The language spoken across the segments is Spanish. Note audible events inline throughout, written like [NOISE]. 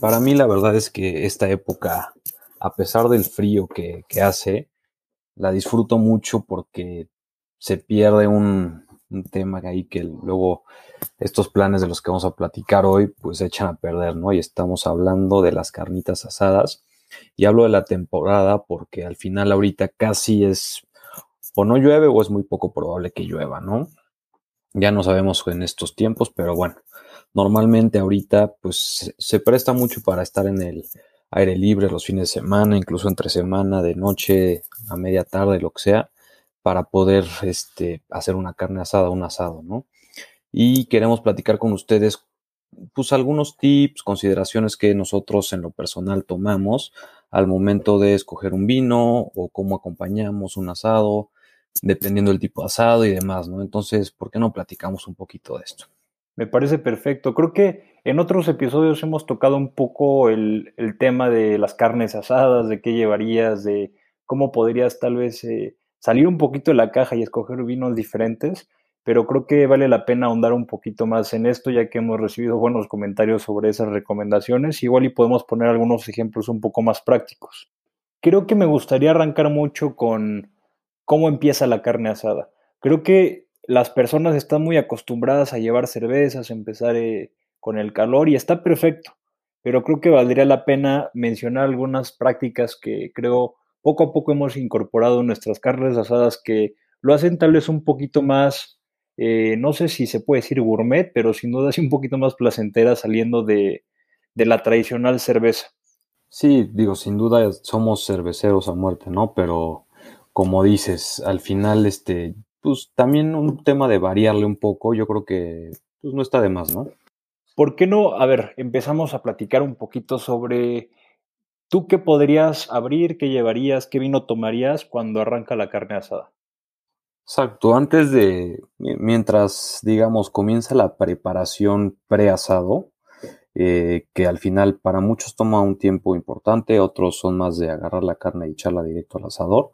para mí, la verdad es que esta época, a pesar del frío que, hace, la disfruto mucho porque se pierde un, un, tema ahí que luego estos planes de los que vamos a platicar hoy, pues se echan a perder, ¿no? Y estamos hablando de las carnitas asadas y hablo de la temporada porque al final ahorita casi es o no llueve o es muy poco probable que llueva, ¿no? Ya no sabemos en estos tiempos, pero bueno, normalmente ahorita pues se presta mucho para estar en el aire libre los fines de semana, incluso entre semana, de noche, a media tarde, lo que sea, para poder este, hacer una carne asada, un asado, ¿no? Y queremos platicar con ustedes pues algunos tips, consideraciones que nosotros en lo personal tomamos al momento de escoger un vino o cómo acompañamos un asado, dependiendo del tipo de asado y demás, ¿no? Entonces, ¿por qué no platicamos un poquito de esto? Me parece perfecto. Creo que en otros episodios hemos tocado un poco el, tema de las carnes asadas, de qué llevarías, de cómo podrías tal vez eh, salir un poquito de la caja y escoger vinos diferentes pero creo que vale la pena ahondar un poquito más en esto, ya que hemos recibido buenos comentarios sobre esas recomendaciones. Igual y podemos poner algunos ejemplos un poco más prácticos. Creo que me gustaría arrancar mucho con cómo empieza la carne asada. Creo que las personas están muy acostumbradas a llevar cervezas, empezar eh, con el calor y está perfecto, pero creo que valdría la pena mencionar algunas prácticas que creo poco a poco hemos incorporado en nuestras carnes asadas que lo hacen tal vez un poquito más eh, no sé si se puede decir gourmet, pero sin duda es un poquito más placentera saliendo de, la tradicional cerveza. Sí, digo, sin duda somos cerveceros a muerte, ¿no? Pero como dices, al final, este, pues también un tema de variarle un poco, yo creo que pues, no está de más, ¿no? ¿Por qué no? A ver, empezamos a platicar un poquito sobre tú qué podrías abrir, qué llevarías, qué vino tomarías cuando arranca la carne asada. Exacto, antes de, mientras, digamos, comienza la preparación preasado, eh, que al final para muchos toma un tiempo importante, otros son más de agarrar la carne y echarla directo al asador,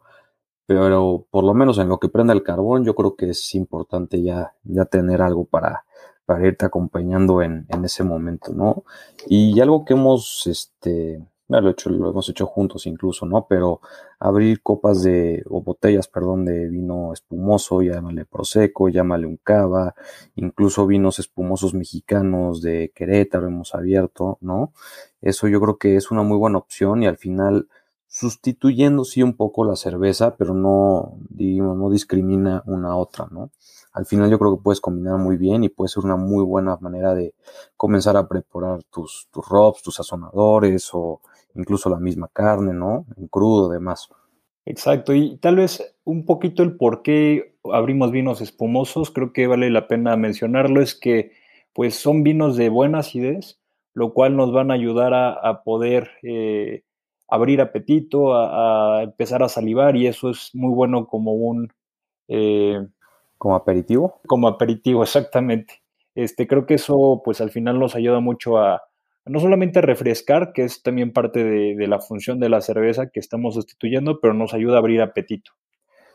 pero por lo menos en lo que prende el carbón, yo creo que es importante ya, ya tener algo para, para irte acompañando en, en ese momento, ¿no? Y algo que hemos, este, lo, lo hemos hecho juntos incluso, ¿no? Pero abrir copas de, o botellas, perdón, de vino espumoso, llámale Prosecco, llámale un cava, incluso vinos espumosos mexicanos de Querétaro hemos abierto, ¿no? Eso yo creo que es una muy buena opción y al final sustituyendo sí un poco la cerveza, pero no, digamos, no discrimina una a otra, ¿no? Al final yo creo que puedes combinar muy bien y puede ser una muy buena manera de comenzar a preparar tus, tus tus sazonadores o incluso la misma carne, ¿no? En crudo, demás. Exacto, y tal vez un poquito el por qué abrimos vinos espumosos, creo que vale la pena mencionarlo, es que pues son vinos de buena acidez, lo cual nos van a ayudar a, poder eh, abrir apetito, a, empezar a salivar y eso es muy bueno como un... Eh, como aperitivo. Como aperitivo, exactamente. Este, creo que eso pues al final nos ayuda mucho a, no solamente refrescar, que es también parte de, la función de la cerveza que estamos sustituyendo, pero nos ayuda a abrir apetito.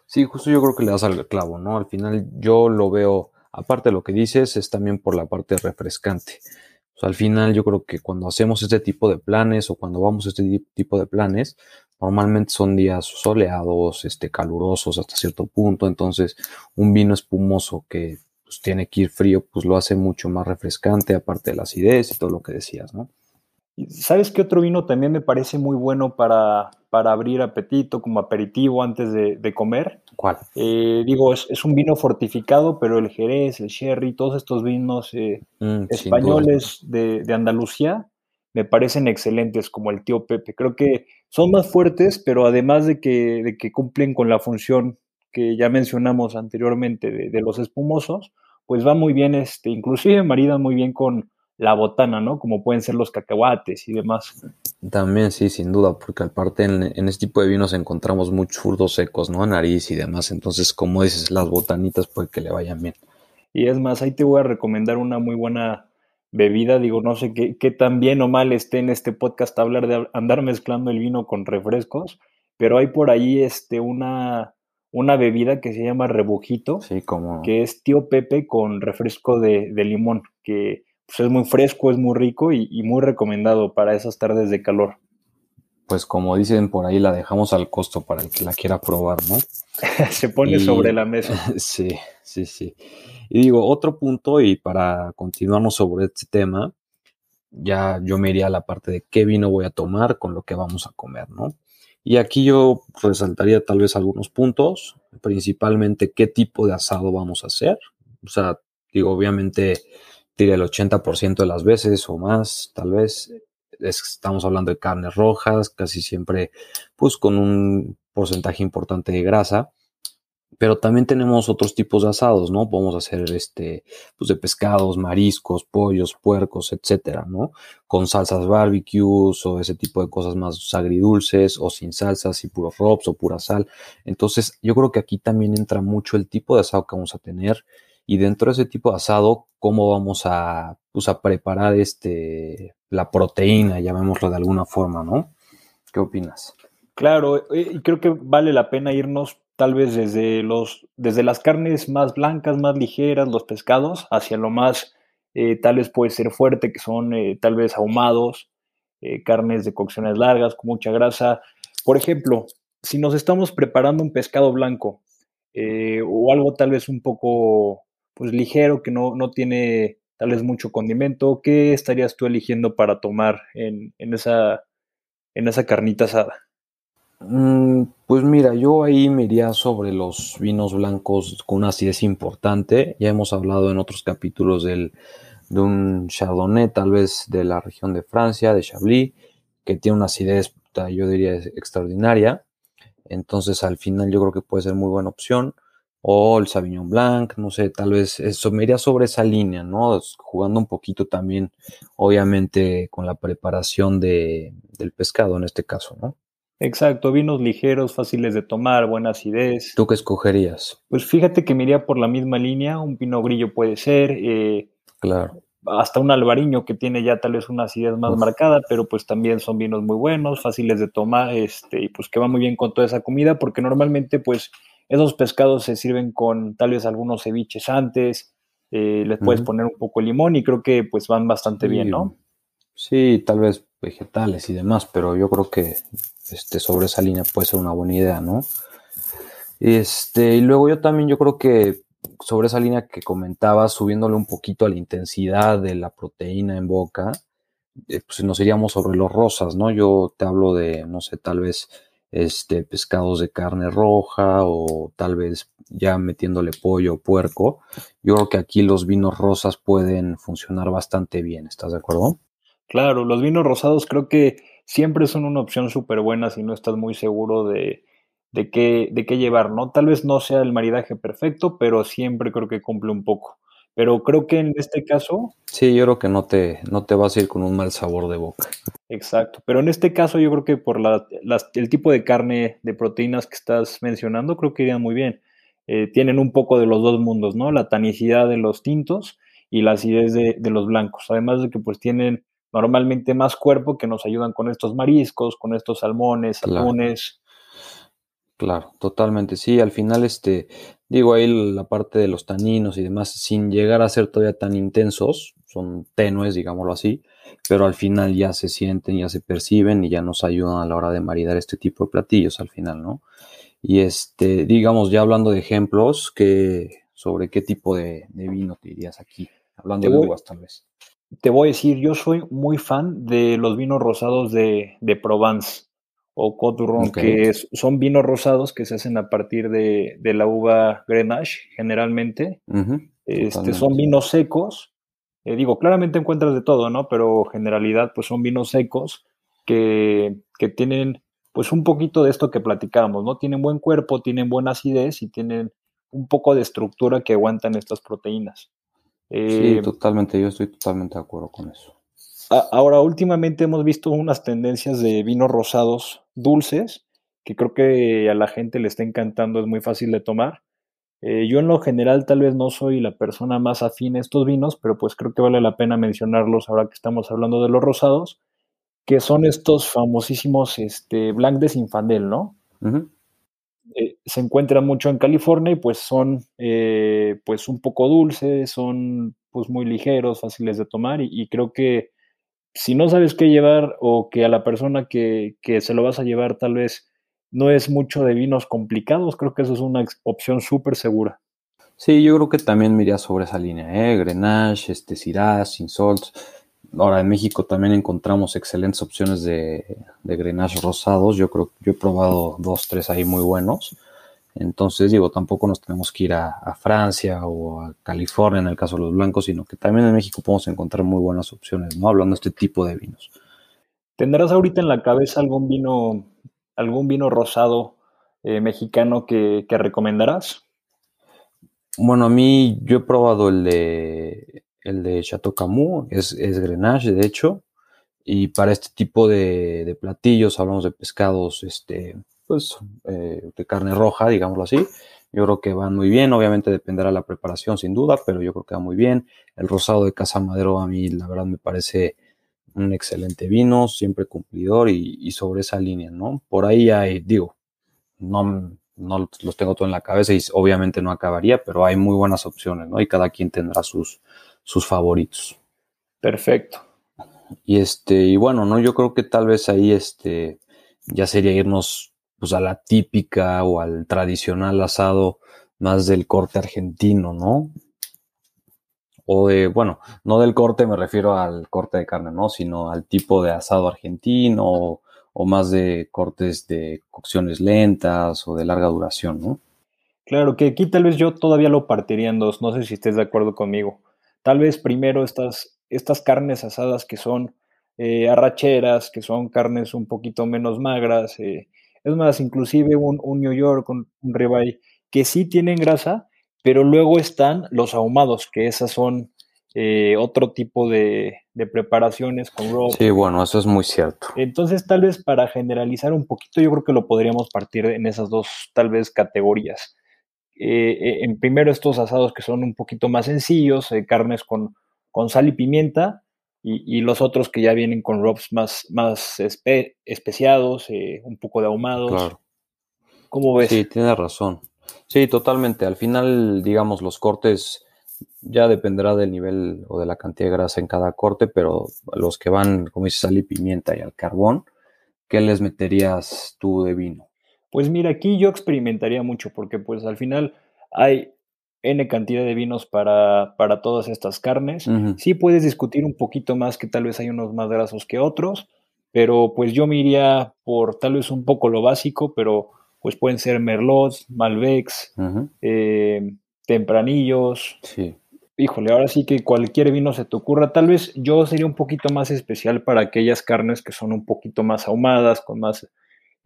Sí, justo yo creo que le das al clavo, ¿no? Al final yo lo veo, aparte de lo que dices, es también por la parte refrescante. Al final yo creo que cuando hacemos este tipo de planes o cuando vamos a este tipo de planes, normalmente son días soleados, este, calurosos hasta cierto punto, entonces un vino espumoso que pues tiene que ir frío, pues lo hace mucho más refrescante, aparte de la acidez y todo lo que decías, ¿no? ¿Sabes qué otro vino también me parece muy bueno para, para abrir apetito, como aperitivo antes de, comer? ¿Cuál? Eh, digo, es, un vino fortificado, pero el Jerez, el Sherry, todos estos vinos eh, mm, españoles de, Andalucía me parecen excelentes, como el tío Pepe. Creo que son más fuertes, pero además de que, de que cumplen con la función que ya mencionamos anteriormente de, los espumosos, pues va muy bien, este, inclusive maridan muy bien con la botana, ¿no? Como pueden ser los cacahuates y demás. También, sí, sin duda, porque aparte en, en este tipo de vinos encontramos muchos frutos secos, ¿no? Nariz y demás. Entonces, como dices, las botanitas puede que le vayan bien. Y es más, ahí te voy a recomendar una muy buena bebida. Digo, no sé qué, qué tan bien o mal esté en este podcast hablar de andar mezclando el vino con refrescos, pero hay por ahí este, una, una bebida que se llama rebujito, Sí, como. que es tío Pepe con refresco de, de limón, que pues, es muy fresco, es muy rico y, y muy recomendado para esas tardes de calor. Pues como dicen por ahí, la dejamos al costo para el que la quiera probar, ¿no? [LAUGHS] se pone Y- sobre la mesa. [LAUGHS] Sí, sí, sí. Y digo, otro punto, y para continuarnos sobre este tema, ya yo me iría a la parte de qué vino voy a tomar con lo que vamos a comer, ¿no? Y aquí yo resaltaría tal vez algunos puntos, principalmente qué tipo de asado vamos a hacer. O sea, digo, obviamente, diría el 80% de las veces o más, tal vez, es- estamos hablando de carnes rojas, casi siempre, pues con un porcentaje importante de grasa. Pero también tenemos otros tipos de asados, ¿no? Podemos hacer este, pues de pescados, mariscos, pollos, puercos, etcétera, ¿no? Con salsas barbecues o ese tipo de cosas más agridulces o sin salsas y puros rubs o pura sal. Entonces, yo creo que aquí también entra mucho el tipo de asado que vamos a tener y dentro de ese tipo de asado, cómo vamos a, pues, a preparar este, la proteína, llamémoslo de alguna forma, ¿no? ¿Qué opinas? Claro, eh, y creo que vale la pena irnos tal vez desde los, desde las carnes más blancas, más ligeras, los pescados, hacia lo más eh, tal vez puede ser fuerte, que son eh, tal vez ahumados, carnes de cocciones largas, con mucha grasa. Por ejemplo, si nos estamos preparando un pescado blanco o algo tal vez un poco pues ligero, que no, no tiene tal vez mucho condimento, ¿qué estarías tú eligiendo para tomar en, en esa, en esa carnita asada? Mm, Pues mira, yo ahí me iría sobre los vinos blancos con una acidez importante. Ya hemos hablado en otros capítulos del, de un Chardonnay, tal vez de la región de Francia, de Chablis, que tiene una acidez, yo diría, extraordinaria. Entonces al final yo creo que puede ser muy buena opción. O el Sauvignon Blanc, no sé, tal vez eso me iría sobre esa línea, ¿no? Jugando un poquito también, obviamente, con la preparación de, del pescado en este caso, ¿no? Exacto, vinos ligeros, fáciles de tomar, buena acidez. ¿Tú qué escogerías? Pues fíjate que me iría por la misma línea, un pino grillo puede ser, eh, Claro. hasta un albariño que tiene ya tal vez una acidez más Uf. marcada, pero pues también son vinos muy buenos, fáciles de tomar, este, y pues que va muy bien con toda esa comida, porque normalmente pues esos pescados se sirven con tal vez algunos ceviches antes, eh, les puedes poner un poco de limón y creo que pues van bastante bien, ¿no? Sí, tal vez vegetales y demás, pero yo creo que este, sobre esa línea puede ser una buena idea, ¿no? Este, y luego yo también, yo creo que sobre esa línea que comentaba, subiéndole un poquito a la intensidad de la proteína en boca, eh, pues nos iríamos sobre los rosas, ¿no? Yo te hablo de, no sé, tal vez este, pescados de carne roja o tal vez ya metiéndole pollo o puerco. Yo creo que aquí los vinos rosas pueden funcionar bastante bien, ¿estás de acuerdo? Claro, los vinos rosados creo que siempre son una opción súper buena si no estás muy seguro de, de qué, de qué llevar, ¿no? Tal vez no sea el maridaje perfecto, pero siempre creo que cumple un poco. Pero creo que en este caso, Sí, yo creo que no te, no te vas a ir con un mal sabor de boca. exacto, pero en este caso yo creo que por la, las- el tipo de carne, de proteínas que estás mencionando, creo que irían muy bien. Eh, tienen un poco de los dos mundos, ¿no? La tanicidad de los tintos y la acidez de, de los blancos. Además de que pues tienen normalmente más cuerpo que nos ayudan con estos mariscos, con estos salmones, Claro. Claro, totalmente. Sí, al final, este, digo ahí la parte de los taninos y demás, sin llegar a ser todavía tan intensos, son tenues, digámoslo así, pero al final ya se sienten, ya se perciben y ya nos ayudan a la hora de maridar este tipo de platillos al final, ¿no? Y este, digamos, ya hablando de ejemplos, que, sobre qué tipo de, de vino te dirías aquí, hablando de uvas tal vez. Te voy a decir, yo soy muy fan de los vinos rosados de, de Provence o Côte du Rhône, Ok. que es- son vinos rosados que se hacen a partir de, de la uva Grenache, generalmente. Este, son vinos secos. Eh, digo, claramente encuentras de todo, ¿no? Pero generalidad, pues son vinos secos que, que tienen, pues un poquito de esto que platicábamos, ¿no? Tienen buen cuerpo, tienen buena acidez y tienen un poco de estructura que aguantan estas proteínas. sí, totalmente, yo estoy totalmente de acuerdo con eso. Ahora, últimamente hemos visto unas tendencias de vinos rosados dulces, que creo que a la gente le está encantando, es muy fácil de tomar. Eh, yo en lo general tal vez no soy la persona más afín a estos vinos, pero pues creo que vale la pena mencionarlos ahora que estamos hablando de los rosados, que son estos famosísimos este, Blanc de Sinfandel, ¿no? Eh, se encuentran mucho en California y pues son eh, pues un poco dulces, son pues muy ligeros, fáciles de tomar y creo que si no sabes qué llevar o que a la persona que, se lo vas a llevar tal vez no es mucho de vinos complicados, creo que eso es una opción súper segura. Sí, yo creo que también me iría sobre esa línea, ¿eh? Grenache, este, Syrah. Ahora en México también encontramos excelentes opciones de, de Grenache rosados. Yo creo que yo he probado dos, tres ahí muy buenos. Entonces, digo, tampoco nos tenemos que ir a, Francia o a California en el caso de los blancos, sino que también en México podemos encontrar muy buenas opciones, ¿no? Hablando de este tipo de vinos. ¿Tendrás ahorita en la cabeza algún vino, algún vino rosado eh, mexicano que, recomendarás? Bueno, a mí yo he probado el de el de Chateau Camus, es, es Grenache, de hecho, y para este tipo de, de platillos hablamos de pescados, este, pues, eh, de carne roja, digámoslo así. Yo creo que van muy bien, obviamente dependerá de la preparación sin duda, pero yo creo que va muy bien. El rosado de Casa Madero a mí la verdad me parece un excelente vino, siempre cumplidor y, sobre esa línea, ¿no? Por ahí hay, digo, no, no los tengo todo en la cabeza y obviamente no acabaría, pero hay muy buenas opciones, ¿no? Y cada quien tendrá sus, sus favoritos. Perfecto. Y este, y bueno, ¿no? Yo creo que tal vez ahí este, ya sería irnos pues a la típica o al tradicional asado más del corte argentino, ¿no? O de, bueno, no del corte me refiero al corte de carne, ¿no? Sino al tipo de asado argentino o, más de cortes de cocciones lentas o de larga duración, ¿no? Claro, que aquí tal vez yo todavía lo partiría en dos, no sé si estés de acuerdo conmigo. Tal vez primero estas, estas carnes asadas que son eh, arracheras, que son carnes un poquito menos magras, eh, es más, inclusive un, New York, un, un ribeye, que sí tienen grasa, pero luego están los ahumados, que esas son eh, otro tipo de, preparaciones con rock. Sí, bueno, eso es muy cierto. Entonces, tal vez para generalizar un poquito, yo creo que lo podríamos partir en esas dos, tal vez, categorías. Eh, eh, en primero, estos asados que son un poquito más sencillos, carnes con, con sal y pimienta, y, los otros que ya vienen con robs más, más especiados, eh, un poco de ahumados. Claro. ¿Cómo ves? Sí, tienes razón. Sí, totalmente. Al final, digamos, los cortes ya dependerá del nivel o de la cantidad de grasa en cada corte, pero los que van, como dices, sal y pimienta y al carbón, ¿qué les meterías tú de vino? Pues mira, aquí yo experimentaría mucho porque pues al final hay N cantidad de vinos para, para todas estas carnes. Sí puedes discutir un poquito más que tal vez hay unos más grasos que otros, pero pues yo me iría por tal vez un poco lo básico, pero pues pueden ser merlots, malbecs, eh, tempranillos. Sí. Híjole, ahora sí que cualquier vino se te ocurra. Tal vez yo sería un poquito más especial para aquellas carnes que son un poquito más ahumadas, con más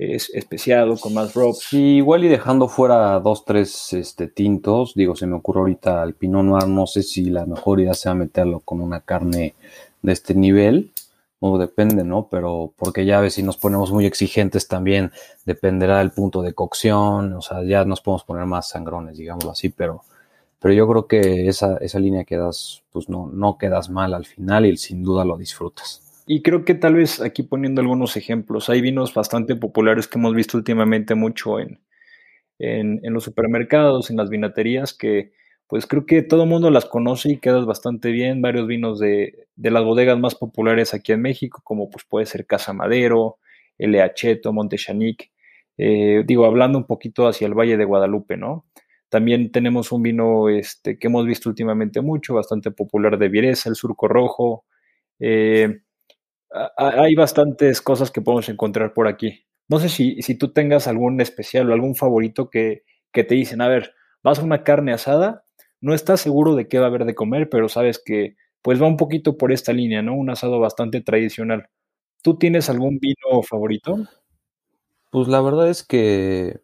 es especiado, con más ropes. Sí, igual y dejando fuera dos, tres este, tintos, digo, se me ocurre ahorita el Pinot Noir, no sé si la mejor idea sea meterlo con una carne de este nivel, o depende, ¿no? Pero porque ya ves, si nos ponemos muy exigentes también, dependerá del punto de cocción, o sea, ya nos podemos poner más sangrones, digámoslo así, pero, pero yo creo que esa, esa línea que das, pues no, no quedas mal al final y sin duda lo disfrutas. Y creo que tal vez aquí poniendo algunos ejemplos, hay vinos bastante populares que hemos visto últimamente mucho en, en, los supermercados, en las vinaterías, que pues creo que todo el mundo las conoce y quedas bastante bien. Varios vinos de, de, las bodegas más populares aquí en México, como pues puede ser Casa Madero, Acheto, Montechanic. Eh, digo, hablando un poquito hacia el Valle de Guadalupe, ¿no? También tenemos un vino este, que hemos visto últimamente mucho, bastante popular de Viereza, el Surco Rojo. Eh, hay bastantes cosas que podemos encontrar por aquí. No sé si, si tú tengas algún especial o algún favorito que, te dicen, a ver, vas a una carne asada, no estás seguro de qué va a haber de comer, pero sabes que pues va un poquito por esta línea, ¿no? Un asado bastante tradicional. ¿Tú tienes algún vino favorito? Pues la verdad es que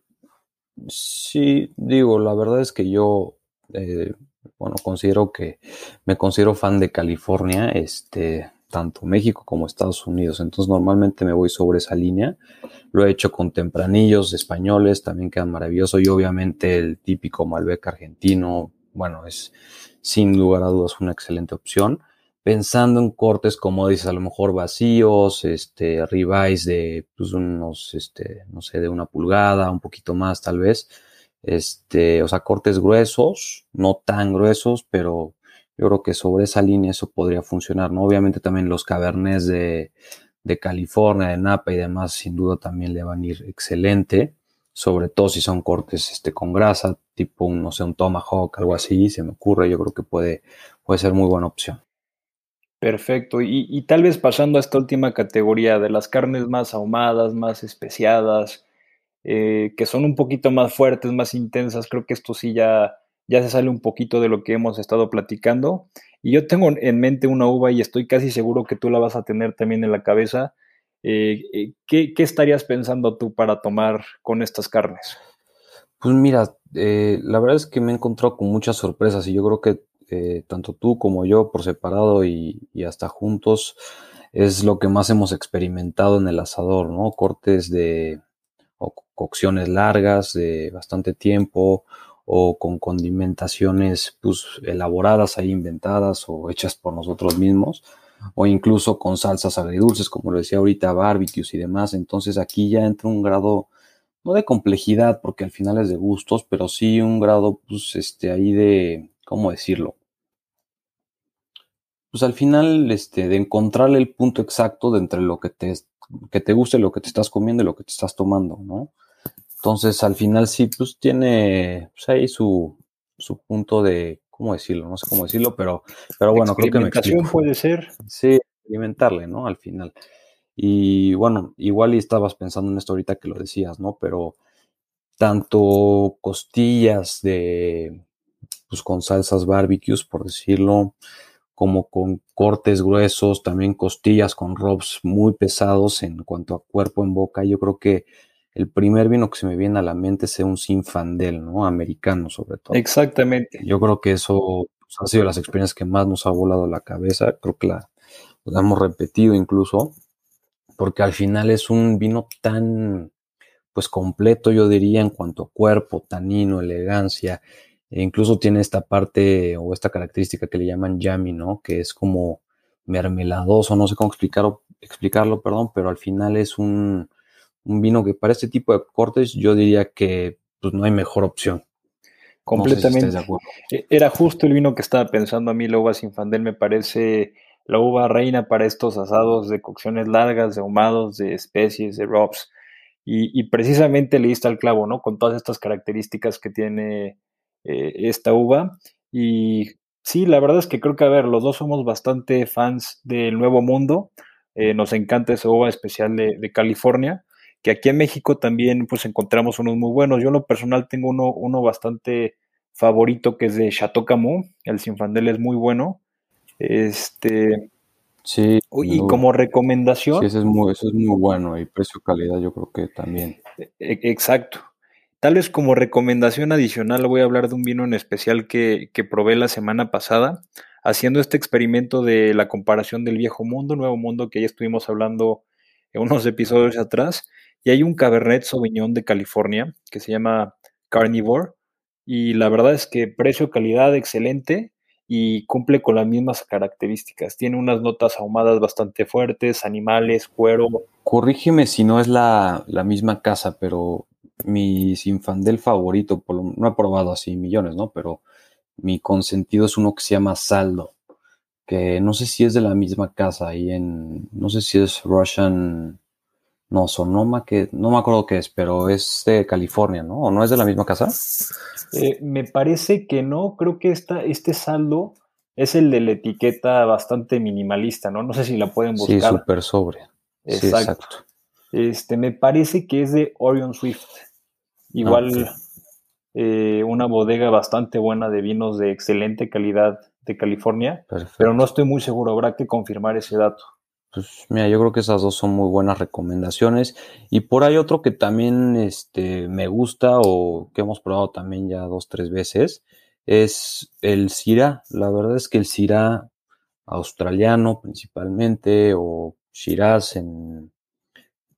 sí, digo, la verdad es que yo eh, bueno, considero que me considero fan de California, este, tanto México como Estados Unidos. Entonces normalmente me voy sobre esa línea. Lo he hecho con tempranillos españoles, también quedan maravilloso. Y obviamente el típico Malbec argentino, bueno, es sin lugar a dudas una excelente opción. Pensando en cortes, como dices, a lo mejor vacíos, este, ribeyes de pues, unos, este, no sé, de una pulgada, un poquito más tal vez este, o sea, cortes gruesos, no tan gruesos, pero yo creo que sobre esa línea eso podría funcionar, ¿no? Obviamente también los cabernets de, de California, de Napa y demás, sin duda también le van a ir excelente, sobre todo si son cortes este, con grasa, tipo, un, no sé, un tomahawk, algo así, se me ocurre, yo creo que puede, puede ser muy buena opción. Perfecto. Y, y, tal vez pasando a esta última categoría de las carnes más ahumadas, más especiadas, eh, que son un poquito más fuertes, más intensas. Creo que esto sí ya, ya se sale un poquito de lo que hemos estado platicando. Y yo tengo en mente una uva y estoy casi seguro que tú la vas a tener también en la cabeza. Eh, eh, ¿qué, estarías pensando tú para tomar con estas carnes? Pues mira, la verdad es que me he encontrado con muchas sorpresas y yo creo que tanto tú como yo por separado y, y, hasta juntos es lo que más hemos experimentado en el asador, ¿no? Cortes de, o cocciones largas de bastante tiempo o con condimentaciones pues, elaboradas ahí inventadas o hechas por nosotros mismos o incluso con salsas agridulces como lo decía ahorita barbecues y demás entonces aquí ya entra un grado no de complejidad porque al final es de gustos pero sí un grado pues este ahí de cómo decirlo pues al final este de encontrarle el punto exacto de entre lo que te que te guste lo que te estás comiendo y lo que te estás tomando, ¿no? Entonces, al final sí, pues tiene pues, ahí su, su punto de, ¿cómo decirlo? No sé cómo decirlo, pero, pero bueno, creo que me explico. puede ser. Sí, experimentarle, ¿no? Al final. Y bueno, igual y estabas pensando en esto ahorita que lo decías, ¿no? Pero tanto costillas de, pues con salsas barbecues, por decirlo, como con cortes gruesos, también costillas con robs muy pesados en cuanto a cuerpo en boca. Yo creo que el primer vino que se me viene a la mente es un Sinfandel, ¿no? Americano sobre todo. Exactamente. Yo creo que eso pues, ha sido las experiencias que más nos ha volado la cabeza. Creo que la, hemos repetido incluso, porque al final es un vino tan, pues completo, yo diría, en cuanto a cuerpo, tanino, elegancia, e incluso tiene esta parte o esta característica que le llaman yummy, ¿no? Que es como mermeladoso, no sé cómo explicarlo, explicarlo perdón, pero al final es un, vino que para este tipo de cortes yo diría que pues, no hay mejor opción. Completamente. E, era justo el vino que estaba pensando a mí, la uva sinfandel me parece la uva reina para estos asados de cocciones largas, de ahumados, de especies, de robs. Y, y precisamente le diste al clavo, ¿no? Con todas estas características que tiene eh, esta uva. Y sí, la verdad es que creo que, a ver, los dos somos bastante fans del Nuevo Mundo. Eh, nos encanta esa uva especial de, California, que aquí en México también pues encontramos unos muy buenos. Yo en lo personal tengo uno, uno bastante favorito que es de Chateau Camus. El Sinfandel es muy bueno. Este, Sí. Y como recomendación. Sí, eso es muy, eso es muy bueno. Y precio-calidad, yo creo que también. E, exacto. Tal vez como recomendación adicional voy a hablar de un vino en especial que, probé la semana pasada, haciendo este experimento de la comparación del viejo mundo, nuevo mundo, que ya estuvimos hablando en unos episodios atrás. Y hay un Cabernet Sauvignon de California que se llama Carnivore. Y la verdad es que precio-calidad excelente y cumple con las mismas características. Tiene unas notas ahumadas bastante fuertes, animales, cuero. Corrígeme si no es la, la misma casa, pero mi Sinfandel favorito, no he probado así millones, ¿no? Pero mi consentido es uno que se llama Saldo, que no sé si es de la misma casa ahí en, no sé si es Russian, no, Sonoma, que no me acuerdo qué es, pero es de California, ¿no? ¿O no es de la misma casa? Eh, me parece que no, creo que esta, este saldo es el de la etiqueta bastante minimalista, ¿no? No sé si la pueden buscar. Sí, súper sobre. exacto. Este, me parece que es de Orion Swift. Igual eh, una bodega bastante buena de vinos de excelente calidad de California, pero no estoy muy seguro, habrá que confirmar ese dato. Pues mira, yo creo que esas dos son muy buenas recomendaciones. Y por ahí otro que también este, me gusta o que hemos probado también ya dos, tres veces, es el Syrah. La verdad es que el Syrah australiano principalmente o Shiraz en,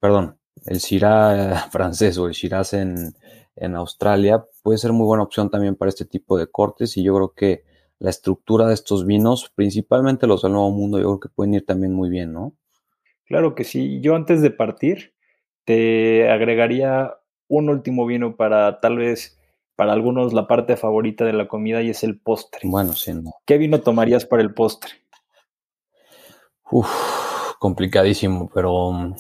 perdón, el Shiraz [LAUGHS] francés o el Shiraz en, en Australia puede ser muy buena opción también para este tipo de cortes y yo creo que la estructura de estos vinos, principalmente los del Nuevo Mundo, yo creo que pueden ir también muy bien, ¿no? Claro que sí. Yo antes de partir te agregaría un último vino para tal vez para algunos la parte favorita de la comida y es el postre. Bueno, sí, no. ¿Qué vino tomarías para el postre? Uf, complicadísimo, pero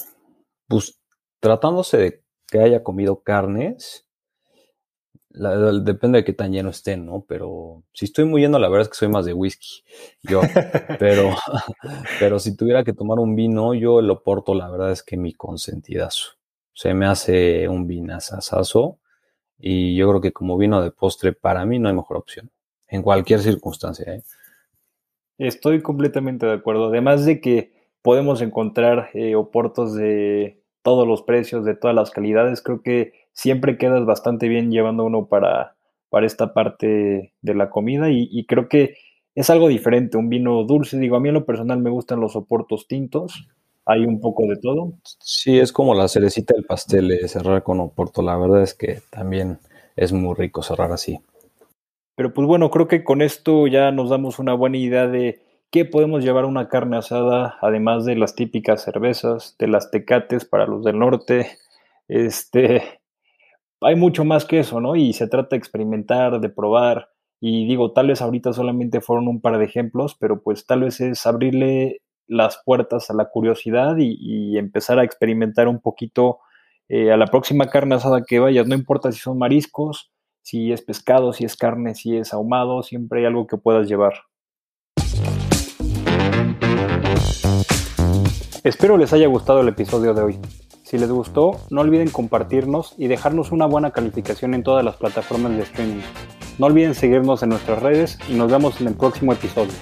pues tratándose de que haya comido carnes, depende de qué tan lleno estén, ¿no? Pero si estoy muy lleno, la verdad es que soy más de whisky, yo. [LAUGHS] pero, pero si tuviera que tomar un vino, yo el Oporto, la verdad es que mi consentidazo. Se me hace un vinazazazo y yo creo que como vino de postre, para mí no hay mejor opción, en cualquier circunstancia, ¿eh? Estoy completamente de acuerdo. Además de que podemos encontrar eh, oportos de todos los precios, de todas las calidades, creo que siempre quedas bastante bien llevando uno para, para esta parte de la comida y, creo que es algo diferente, un vino dulce. Digo, a mí en lo personal me gustan los oportos tintos, hay un poco de todo. Sí, es como la cerecita del pastel, eh, cerrar con oporto. La verdad es que también es muy rico cerrar así. Pero pues bueno, creo que con esto ya nos damos una buena idea de qué podemos llevar una carne asada, además de las típicas cervezas, de las tecates para los del norte. Este, hay mucho más que eso, ¿no? Y se trata de experimentar, de probar. Y digo, tal vez ahorita solamente fueron un par de ejemplos, pero pues tal vez es abrirle las puertas a la curiosidad y, empezar a experimentar un poquito eh, a la próxima carne asada que vayas, no importa si son mariscos, si es pescado, si es carne, si es ahumado, siempre hay algo que puedas llevar. Espero les haya gustado el episodio de hoy. Si les gustó, no olviden compartirnos y dejarnos una buena calificación en todas las plataformas de streaming. No olviden seguirnos en nuestras redes y nos vemos en el próximo episodio.